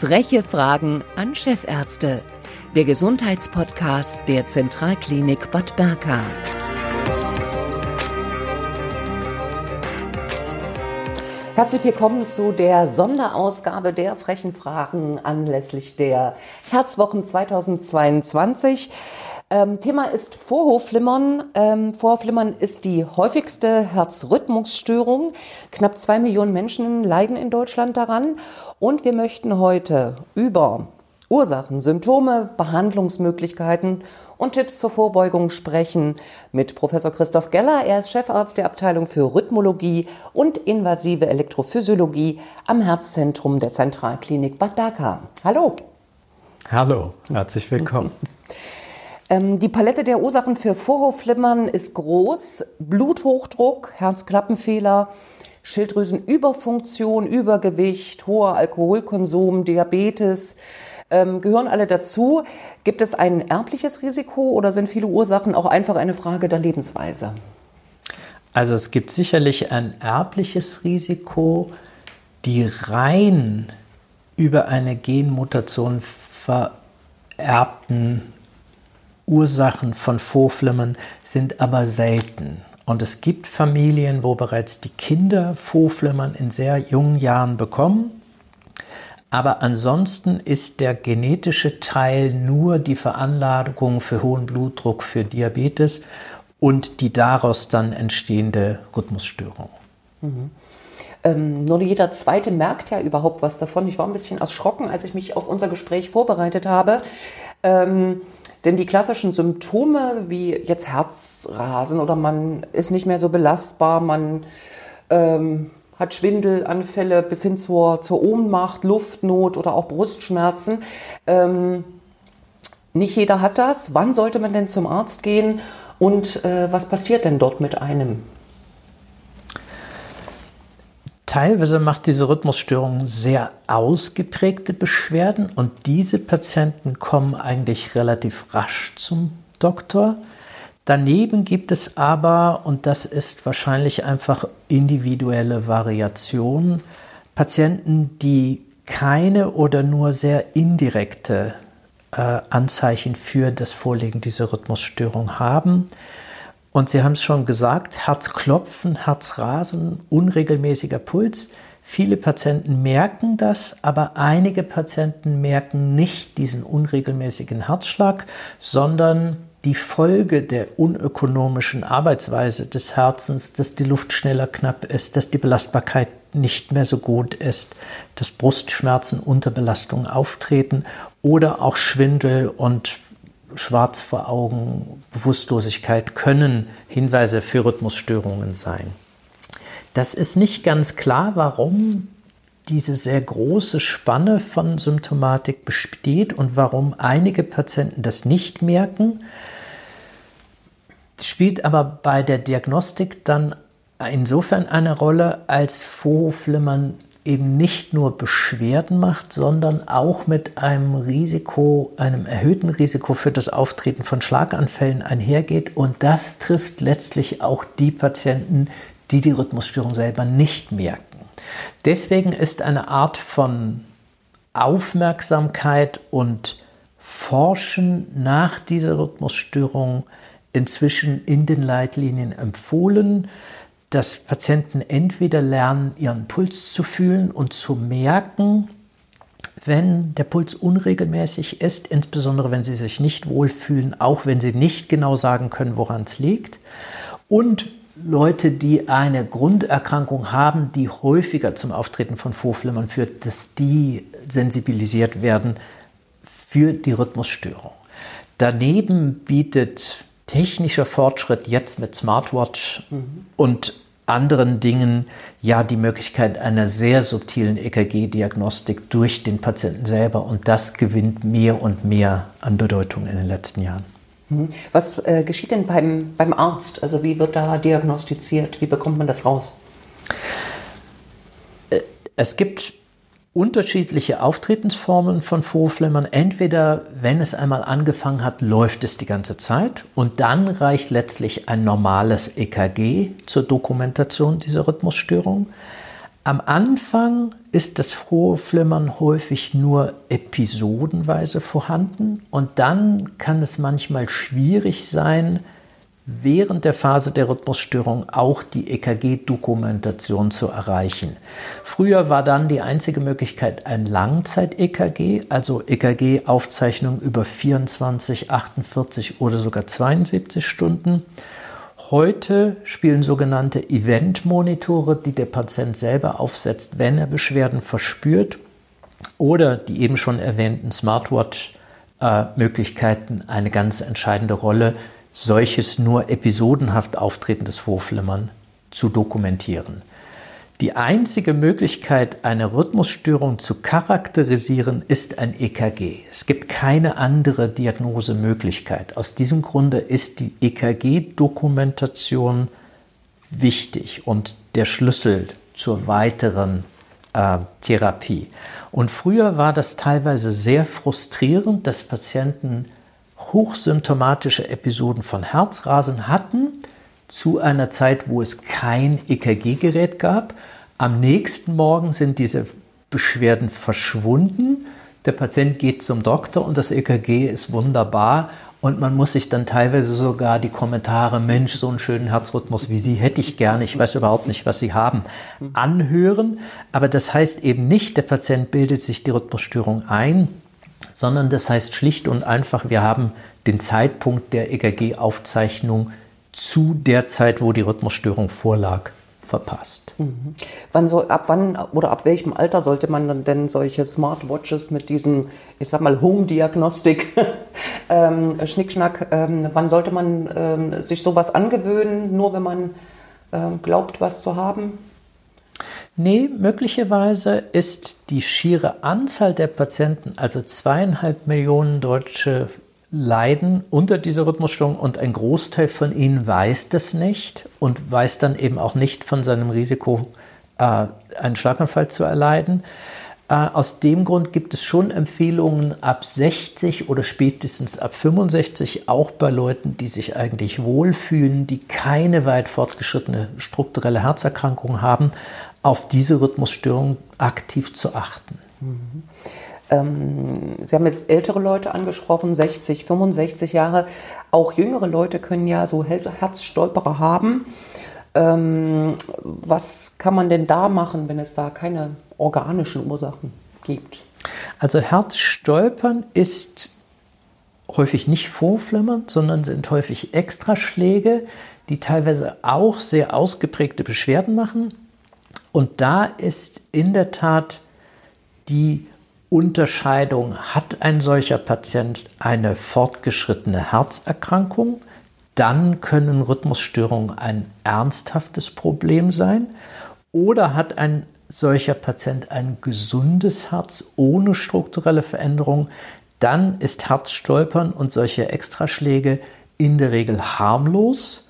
Freche Fragen an Chefärzte. Der Gesundheitspodcast der Zentralklinik Bad Berka. Herzlich willkommen zu der Sonderausgabe der frechen Fragen anlässlich der Herzwochen 2022. Ähm, Thema ist Vorhofflimmern. Ähm, Vorhofflimmern ist die häufigste Herzrhythmusstörung. Knapp zwei Millionen Menschen leiden in Deutschland daran. Und wir möchten heute über Ursachen, Symptome, Behandlungsmöglichkeiten und Tipps zur Vorbeugung sprechen mit Professor Christoph Geller. Er ist Chefarzt der Abteilung für Rhythmologie und invasive Elektrophysiologie am Herzzentrum der Zentralklinik Bad Berka. Hallo. Hallo, herzlich willkommen. Ähm, die Palette der Ursachen für Vorhofflimmern ist groß. Bluthochdruck, Herzklappenfehler, Schilddrüsenüberfunktion, Übergewicht, hoher Alkoholkonsum, Diabetes, ähm, gehören alle dazu. Gibt es ein erbliches Risiko oder sind viele Ursachen auch einfach eine Frage der Lebensweise? Also es gibt sicherlich ein erbliches Risiko, die rein über eine Genmutation vererbten Ursachen von Vorflimmern sind aber selten. Und es gibt Familien, wo bereits die Kinder Vorflimmern in sehr jungen Jahren bekommen. Aber ansonsten ist der genetische Teil nur die Veranlagung für hohen Blutdruck, für Diabetes und die daraus dann entstehende Rhythmusstörung. Mhm. Ähm, nur jeder Zweite merkt ja überhaupt was davon. Ich war ein bisschen erschrocken, als ich mich auf unser Gespräch vorbereitet habe. Ähm, denn die klassischen Symptome wie jetzt Herzrasen oder man ist nicht mehr so belastbar, man ähm, hat Schwindelanfälle bis hin zur, zur Ohnmacht, Luftnot oder auch Brustschmerzen. Ähm, nicht jeder hat das. Wann sollte man denn zum Arzt gehen und äh, was passiert denn dort mit einem? Teilweise macht diese Rhythmusstörung sehr ausgeprägte Beschwerden und diese Patienten kommen eigentlich relativ rasch zum Doktor. Daneben gibt es aber, und das ist wahrscheinlich einfach individuelle Variation, Patienten, die keine oder nur sehr indirekte äh, Anzeichen für das Vorliegen dieser Rhythmusstörung haben. Und Sie haben es schon gesagt, Herzklopfen, Herzrasen, unregelmäßiger Puls. Viele Patienten merken das, aber einige Patienten merken nicht diesen unregelmäßigen Herzschlag, sondern die Folge der unökonomischen Arbeitsweise des Herzens, dass die Luft schneller knapp ist, dass die Belastbarkeit nicht mehr so gut ist, dass Brustschmerzen unter Belastung auftreten oder auch Schwindel und schwarz vor Augen, Bewusstlosigkeit können Hinweise für Rhythmusstörungen sein. Das ist nicht ganz klar, warum diese sehr große Spanne von Symptomatik besteht und warum einige Patienten das nicht merken. Spielt aber bei der Diagnostik dann insofern eine Rolle, als Vorhofflimmern eben nicht nur Beschwerden macht, sondern auch mit einem Risiko, einem erhöhten Risiko für das Auftreten von Schlaganfällen einhergeht. Und das trifft letztlich auch die Patienten, die die Rhythmusstörung selber nicht merken. Deswegen ist eine Art von Aufmerksamkeit und Forschen nach dieser Rhythmusstörung inzwischen in den Leitlinien empfohlen dass Patienten entweder lernen, ihren Puls zu fühlen und zu merken, wenn der Puls unregelmäßig ist, insbesondere wenn sie sich nicht wohlfühlen, auch wenn sie nicht genau sagen können, woran es liegt. Und Leute, die eine Grunderkrankung haben, die häufiger zum Auftreten von Vorflimmern führt, dass die sensibilisiert werden für die Rhythmusstörung. Daneben bietet technischer Fortschritt jetzt mit Smartwatch mhm. und anderen Dingen ja die Möglichkeit einer sehr subtilen EKG-Diagnostik durch den Patienten selber und das gewinnt mehr und mehr an Bedeutung in den letzten Jahren. Mhm. Was äh, geschieht denn beim, beim Arzt? Also wie wird da diagnostiziert? Wie bekommt man das raus? Äh, es gibt unterschiedliche Auftretensformen von Vorflimmern. Entweder, wenn es einmal angefangen hat, läuft es die ganze Zeit und dann reicht letztlich ein normales EKG zur Dokumentation dieser Rhythmusstörung. Am Anfang ist das frohe Flimmern häufig nur episodenweise vorhanden und dann kann es manchmal schwierig sein, während der Phase der Rhythmusstörung auch die EKG-Dokumentation zu erreichen. Früher war dann die einzige Möglichkeit ein Langzeit-EKG, also EKG-Aufzeichnung über 24, 48 oder sogar 72 Stunden. Heute spielen sogenannte Event-Monitore, die der Patient selber aufsetzt, wenn er Beschwerden verspürt, oder die eben schon erwähnten Smartwatch-Möglichkeiten eine ganz entscheidende Rolle, solches nur episodenhaft auftretendes Vorflimmern zu dokumentieren. Die einzige Möglichkeit, eine Rhythmusstörung zu charakterisieren, ist ein EKG. Es gibt keine andere Diagnosemöglichkeit. Aus diesem Grunde ist die EKG-Dokumentation wichtig und der Schlüssel zur weiteren äh, Therapie. Und früher war das teilweise sehr frustrierend, dass Patienten hochsymptomatische Episoden von Herzrasen hatten, zu einer Zeit, wo es kein EKG-Gerät gab. Am nächsten Morgen sind diese Beschwerden verschwunden. Der Patient geht zum Doktor und das EKG ist wunderbar. Und man muss sich dann teilweise sogar die Kommentare, Mensch, so einen schönen Herzrhythmus wie Sie hätte ich gerne, ich weiß überhaupt nicht, was Sie haben, anhören. Aber das heißt eben nicht, der Patient bildet sich die Rhythmusstörung ein, sondern das heißt schlicht und einfach, wir haben den Zeitpunkt der EKG-Aufzeichnung zu der Zeit, wo die Rhythmusstörung vorlag, verpasst. Mhm. Wann so, ab wann oder ab welchem Alter sollte man denn solche Smartwatches mit diesem, ich sag mal, Home-Diagnostik, ähm, Schnickschnack, ähm, wann sollte man ähm, sich sowas angewöhnen, nur wenn man ähm, glaubt, was zu haben? Nee, möglicherweise ist die schiere Anzahl der Patienten, also zweieinhalb Millionen Deutsche leiden unter dieser Rhythmusstörung und ein Großteil von ihnen weiß das nicht und weiß dann eben auch nicht von seinem Risiko, äh, einen Schlaganfall zu erleiden. Äh, aus dem Grund gibt es schon Empfehlungen ab 60 oder spätestens ab 65, auch bei Leuten, die sich eigentlich wohlfühlen, die keine weit fortgeschrittene strukturelle Herzerkrankung haben, auf diese Rhythmusstörung aktiv zu achten. Mhm. Ähm, Sie haben jetzt ältere Leute angesprochen, 60, 65 Jahre. Auch jüngere Leute können ja so Herzstolperer haben. Ähm, was kann man denn da machen, wenn es da keine organischen Ursachen gibt? Also Herzstolpern ist häufig nicht Vorflimmern, sondern sind häufig Extraschläge, die teilweise auch sehr ausgeprägte Beschwerden machen. Und da ist in der Tat die Unterscheidung, hat ein solcher Patient eine fortgeschrittene Herzerkrankung, dann können Rhythmusstörungen ein ernsthaftes Problem sein. Oder hat ein solcher Patient ein gesundes Herz ohne strukturelle Veränderung, dann ist Herzstolpern und solche Extraschläge in der Regel harmlos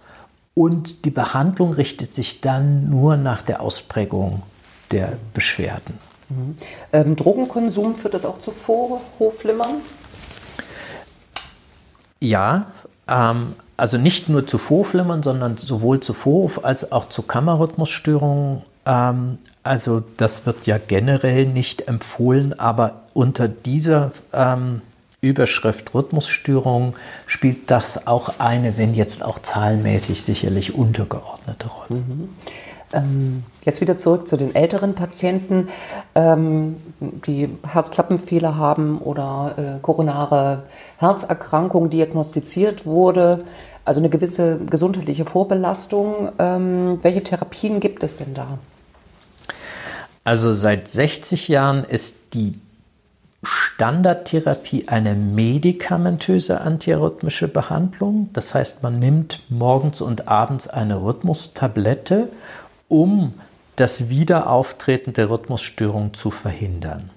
und die Behandlung richtet sich dann nur nach der Ausprägung der Beschwerden. Mhm. Ähm, Drogenkonsum führt das auch zu Vorhofflimmern? Ja, ähm, also nicht nur zu Vorflimmern, sondern sowohl zu Vorhof- als auch zu Kammerrhythmusstörungen. Ähm, also das wird ja generell nicht empfohlen, aber unter dieser ähm, Überschrift Rhythmusstörung spielt das auch eine, wenn jetzt auch zahlenmäßig sicherlich untergeordnete Rolle. Mhm. Ähm, jetzt wieder zurück zu den älteren Patienten, ähm, die Herzklappenfehler haben oder äh, koronare Herzerkrankung diagnostiziert wurde, also eine gewisse gesundheitliche Vorbelastung. Ähm, welche Therapien gibt es denn da? Also seit 60 Jahren ist die Standardtherapie eine medikamentöse antiarrhythmische Behandlung. Das heißt, man nimmt morgens und abends eine Rhythmustablette um das Wiederauftreten der Rhythmusstörung zu verhindern.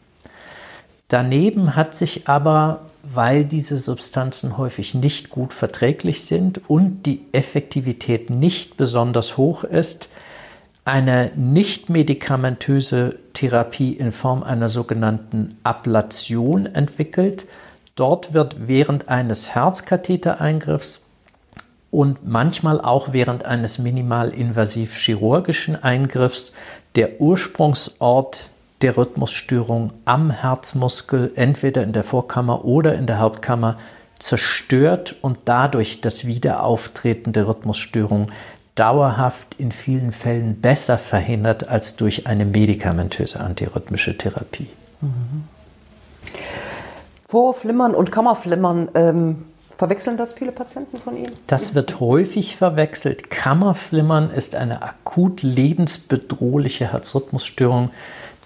Daneben hat sich aber, weil diese Substanzen häufig nicht gut verträglich sind und die Effektivität nicht besonders hoch ist, eine nicht medikamentöse Therapie in Form einer sogenannten Ablation entwickelt. Dort wird während eines Herzkathetereingriffs und manchmal auch während eines minimalinvasiv chirurgischen Eingriffs der Ursprungsort der Rhythmusstörung am Herzmuskel entweder in der Vorkammer oder in der Hauptkammer zerstört und dadurch das Wiederauftreten der Rhythmusstörung dauerhaft in vielen Fällen besser verhindert als durch eine medikamentöse antirhythmische Therapie. Mhm. Vorflimmern und Kammerflimmern, ähm, verwechseln das viele Patienten von Ihnen? Das wird häufig verwechselt. Kammerflimmern ist eine akut lebensbedrohliche Herzrhythmusstörung,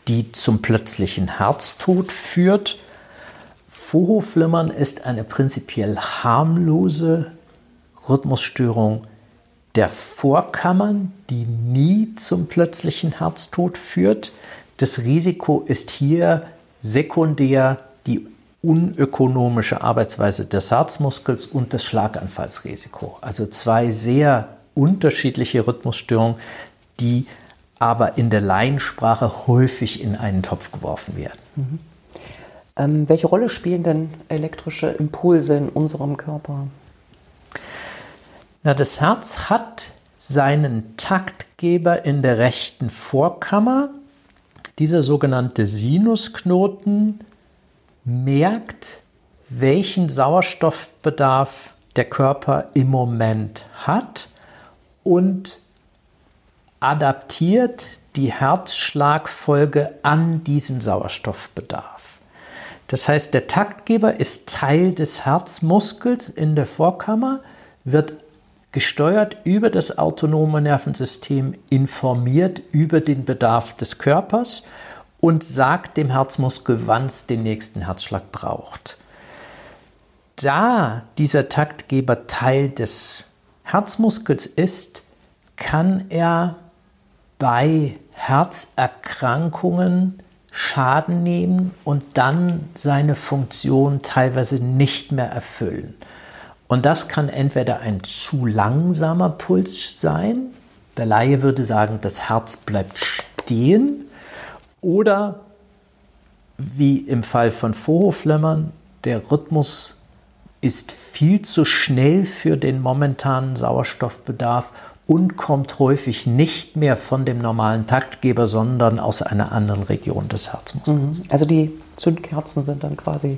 die zum plötzlichen Herztod führt. Vorhofflimmern ist eine prinzipiell harmlose Rhythmusstörung der Vorkammern, die nie zum plötzlichen Herztod führt. Das Risiko ist hier sekundär die unökonomische Arbeitsweise des Herzmuskels und das Schlaganfallsrisiko. Also zwei sehr unterschiedliche Rhythmusstörungen, die aber in der Laiensprache häufig in einen Topf geworfen werden. Mhm. Ähm, welche Rolle spielen denn elektrische Impulse in unserem Körper? Na, das Herz hat seinen Taktgeber in der rechten Vorkammer. Dieser sogenannte Sinusknoten merkt, welchen Sauerstoffbedarf der Körper im Moment hat und adaptiert die Herzschlagfolge an diesen Sauerstoffbedarf. Das heißt, der Taktgeber ist Teil des Herzmuskels in der Vorkammer, wird gesteuert über das autonome Nervensystem, informiert über den Bedarf des Körpers und sagt dem Herzmuskel, wann es den nächsten Herzschlag braucht. Da dieser Taktgeber Teil des Herzmuskels ist, kann er bei Herzerkrankungen Schaden nehmen und dann seine Funktion teilweise nicht mehr erfüllen. Und das kann entweder ein zu langsamer Puls sein, der Laie würde sagen, das Herz bleibt stehen, oder wie im Fall von Vorhofflimmern, der Rhythmus ist viel zu schnell für den momentanen Sauerstoffbedarf und kommt häufig nicht mehr von dem normalen Taktgeber, sondern aus einer anderen Region des Herzmuskels. Mhm. Also die Zündkerzen sind dann quasi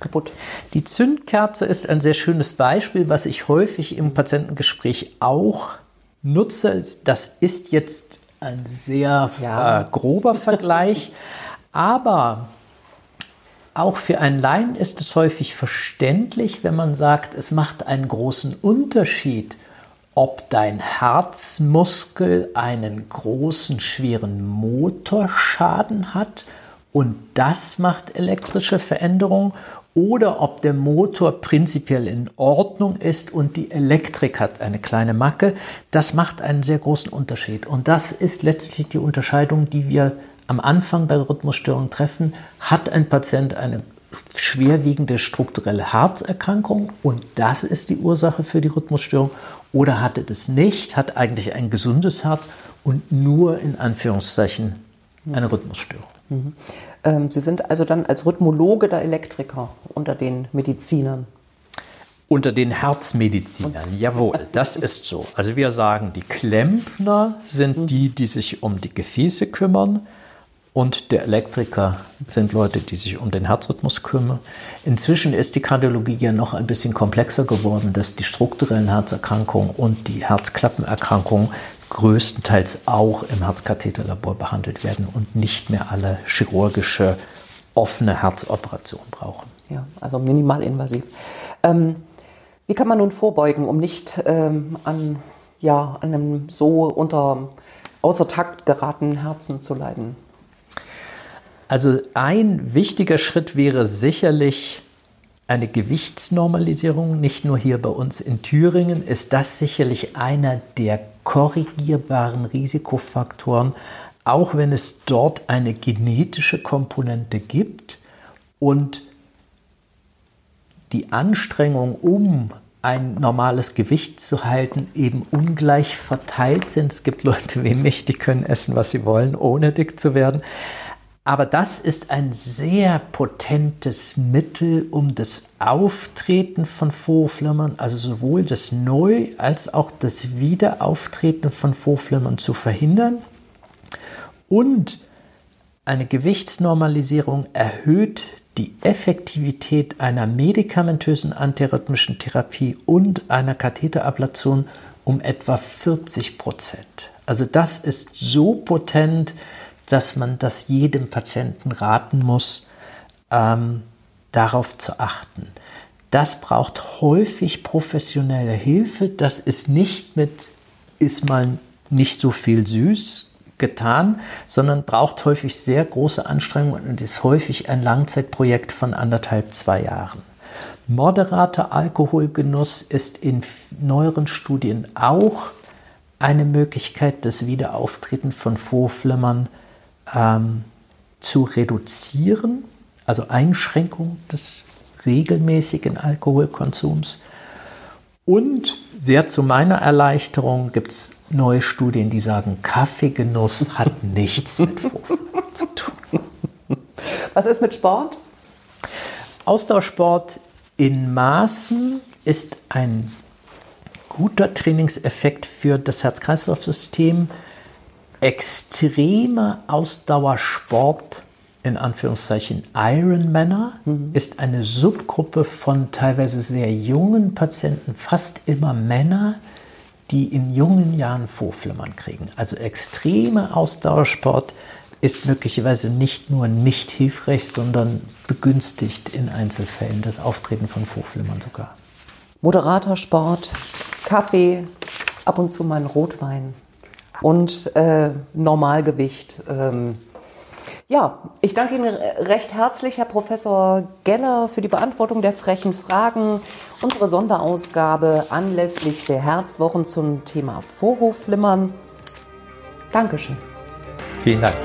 kaputt. Die Zündkerze ist ein sehr schönes Beispiel, was ich häufig im Patientengespräch auch nutze. Das ist jetzt ein sehr ja. äh, grober Vergleich, aber auch für einen Laien ist es häufig verständlich, wenn man sagt, es macht einen großen Unterschied, ob dein Herzmuskel einen großen, schweren Motorschaden hat und das macht elektrische Veränderung oder ob der Motor prinzipiell in Ordnung ist und die Elektrik hat eine kleine Macke. Das macht einen sehr großen Unterschied. Und das ist letztlich die Unterscheidung, die wir am Anfang bei Rhythmusstörungen treffen. Hat ein Patient eine schwerwiegende strukturelle Herzerkrankung und das ist die Ursache für die Rhythmusstörung oder hat er das nicht, hat eigentlich ein gesundes Herz und nur in Anführungszeichen eine Rhythmusstörung. Mhm. Ähm, Sie sind also dann als Rhythmologe der Elektriker unter den Medizinern. Unter den Herzmedizinern, jawohl, das ist so. Also wir sagen, die Klempner sind mhm. die, die sich um die Gefäße kümmern und der Elektriker sind Leute, die sich um den Herzrhythmus kümmern. Inzwischen ist die Kardiologie ja noch ein bisschen komplexer geworden, dass die strukturellen Herzerkrankungen und die Herzklappenerkrankungen größtenteils auch im Herzkatheterlabor behandelt werden und nicht mehr alle chirurgische offene Herzoperationen brauchen. Ja, also minimalinvasiv. Ähm, wie kann man nun vorbeugen, um nicht ähm, an ja, einem so unter außer Takt geratenen Herzen zu leiden? Also ein wichtiger Schritt wäre sicherlich eine Gewichtsnormalisierung. Nicht nur hier bei uns in Thüringen ist das sicherlich einer der korrigierbaren Risikofaktoren, auch wenn es dort eine genetische Komponente gibt und die Anstrengung, um ein normales Gewicht zu halten, eben ungleich verteilt sind. Es gibt Leute wie mich, die können essen, was sie wollen, ohne dick zu werden. Aber das ist ein sehr potentes Mittel, um das Auftreten von Vorflimmern, also sowohl das Neu- als auch das Wiederauftreten von Vorflimmern zu verhindern. Und eine Gewichtsnormalisierung erhöht die Effektivität einer medikamentösen antirhythmischen Therapie und einer Katheterablation um etwa 40 Prozent. Also das ist so potent, dass man das jedem Patienten raten muss, ähm, darauf zu achten. Das braucht häufig professionelle Hilfe. Das ist nicht mit, ist mal nicht so viel süß getan, sondern braucht häufig sehr große Anstrengungen und ist häufig ein Langzeitprojekt von anderthalb, zwei Jahren. Moderater Alkoholgenuss ist in neueren Studien auch eine Möglichkeit, das Wiederauftreten von Vorflimmern ähm, zu reduzieren, also Einschränkung des regelmäßigen Alkoholkonsums. Und sehr zu meiner Erleichterung gibt es neue Studien, die sagen, Kaffeegenuss hat nichts mit Vorflimmern zu tun. Was ist mit Sport? Ausdauersport in Maßen ist ein guter Trainingseffekt für das Herz-Kreislauf-System extremer Ausdauersport, in Anführungszeichen Ironmänner, mhm. ist eine Subgruppe von teilweise sehr jungen Patienten, fast immer Männer, die in jungen Jahren Vorflimmern kriegen. Also extremer Ausdauersport ist möglicherweise nicht nur nicht hilfreich, sondern begünstigt in Einzelfällen das Auftreten von Vorflimmern sogar. Moderater Sport, Kaffee, ab und zu mal ein Rotwein und äh, Normalgewicht. Ähm, ja, ich danke Ihnen recht herzlich, Herr Professor Geller, für die Beantwortung der frechen Fragen. Unsere Sonderausgabe anlässlich der Herzwochen zum Thema Vorhofflimmern. Dankeschön. Vielen Dank.